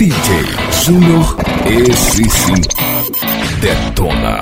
DJ Júnior, esse sim, detona.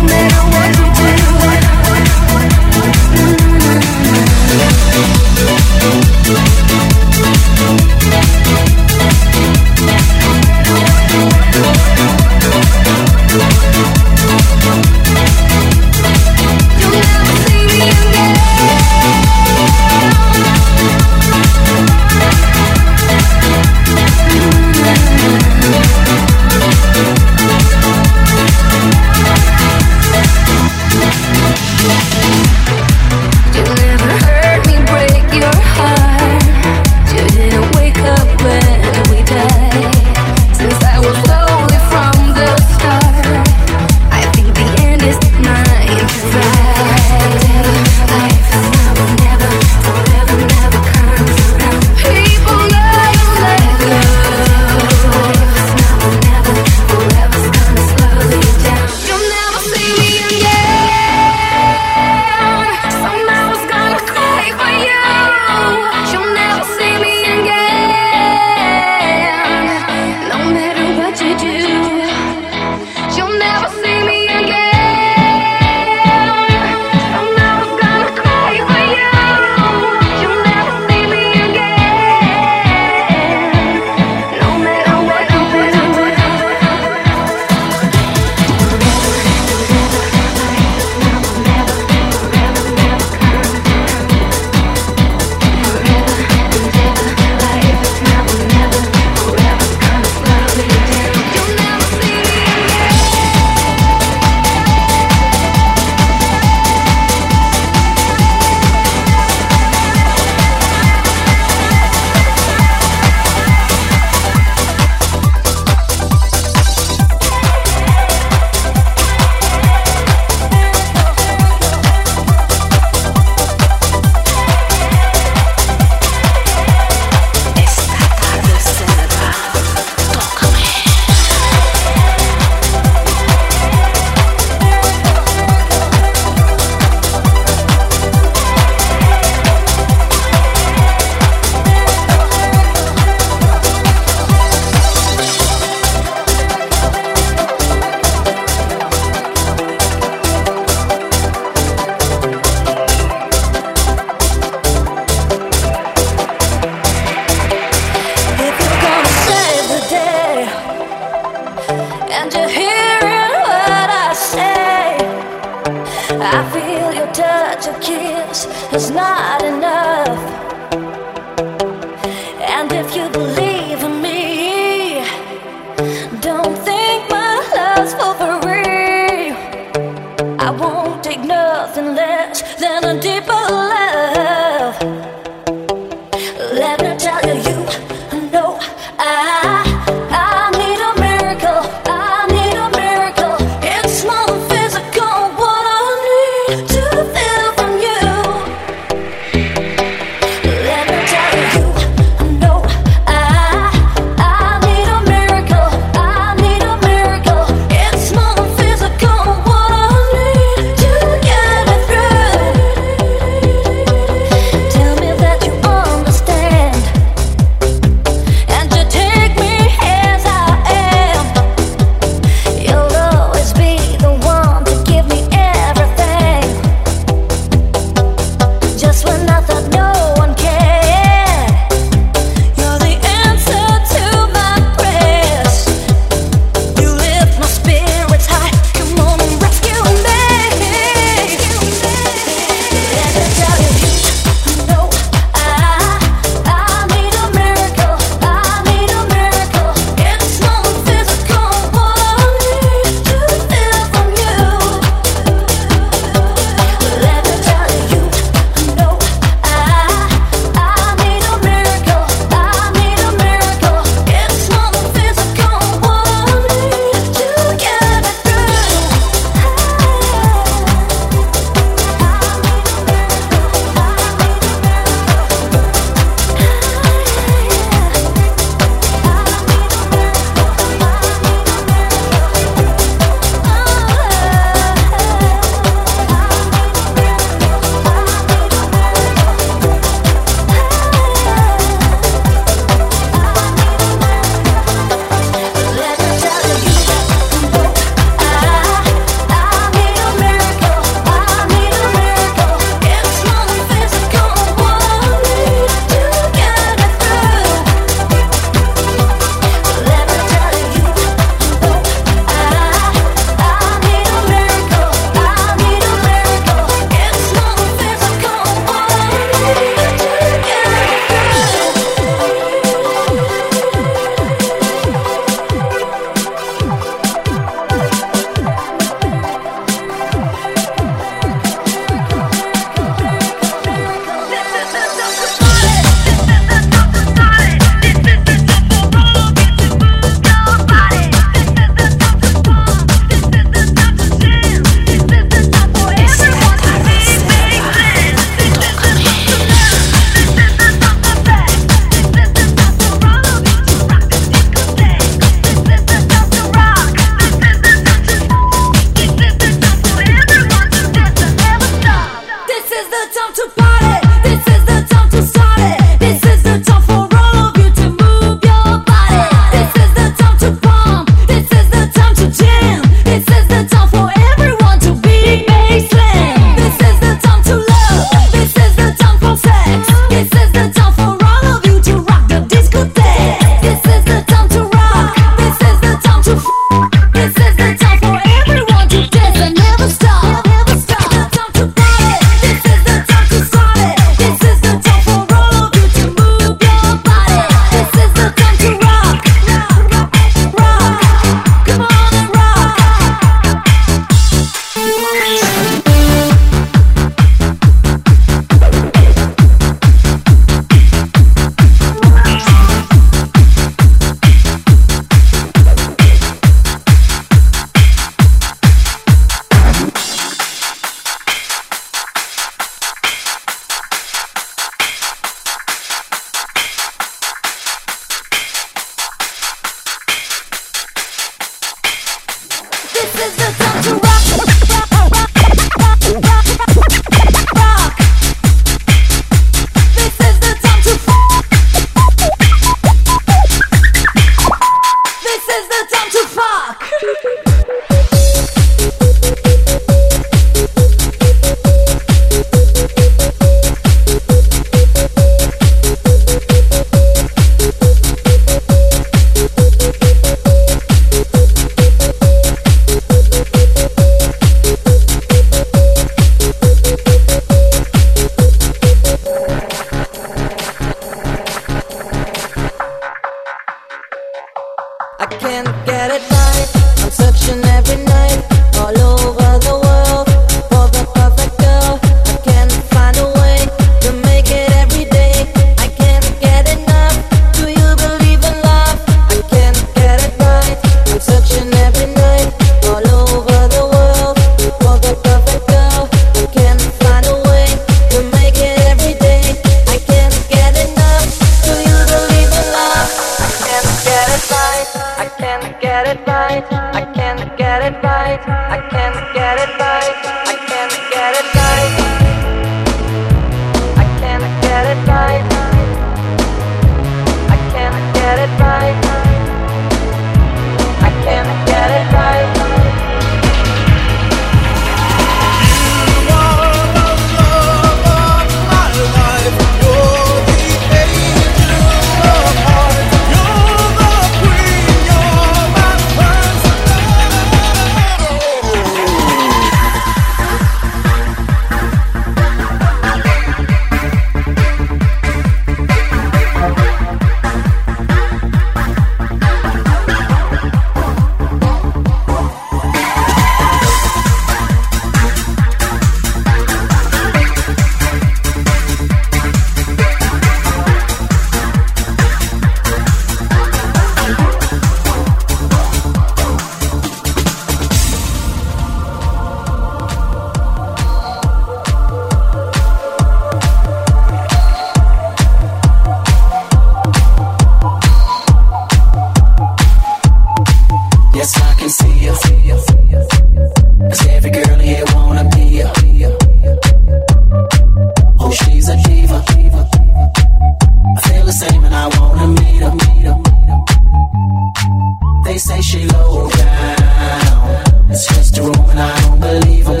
say she low down. It's just a rumor, I don't believe em.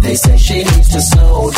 They say she needs to slow down.